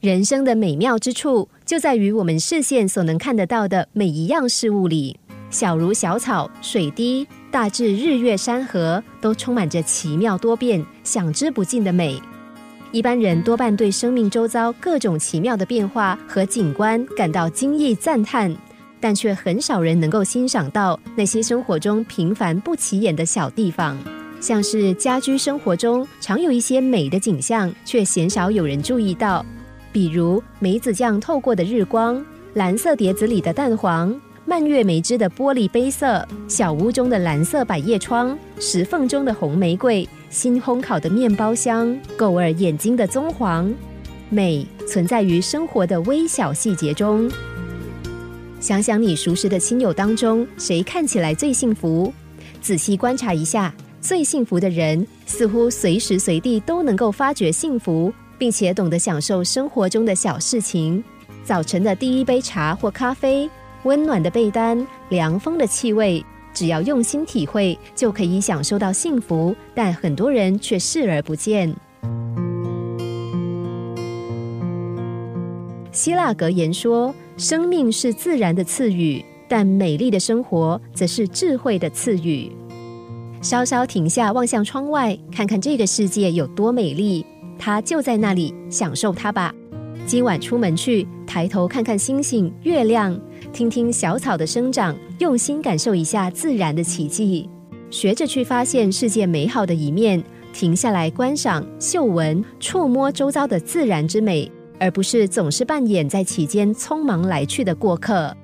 人生的美妙之处，就在于我们视线所能看得到的每一样事物里，小如小草、水滴，大至日月山河，都充满着奇妙多变、想之不尽的美。一般人多半对生命周遭各种奇妙的变化和景观感到惊异赞叹，但却很少人能够欣赏到那些生活中平凡不起眼的小地方，像是家居生活中常有一些美的景象，却鲜少有人注意到，比如梅子酱透过的日光、蓝色碟子里的蛋黄。蔓越莓汁的玻璃杯色，小屋中的蓝色百叶窗，石缝中的红玫瑰，新烘烤的面包香，狗儿眼睛的棕黄，美存在于生活的微小细节中。想想你熟识的亲友当中，谁看起来最幸福？仔细观察一下，最幸福的人似乎随时随地都能够发觉幸福，并且懂得享受生活中的小事情。早晨的第一杯茶或咖啡。温暖的被单，凉风的气味，只要用心体会，就可以享受到幸福。但很多人却视而不见。希腊格言说：“生命是自然的赐予，但美丽的生活则是智慧的赐予。”稍稍停下，望向窗外，看看这个世界有多美丽，它就在那里，享受它吧。今晚出门去，抬头看看星星、月亮。听听小草的生长，用心感受一下自然的奇迹，学着去发现世界美好的一面，停下来观赏、嗅闻、触摸周遭的自然之美，而不是总是扮演在其间匆忙来去的过客。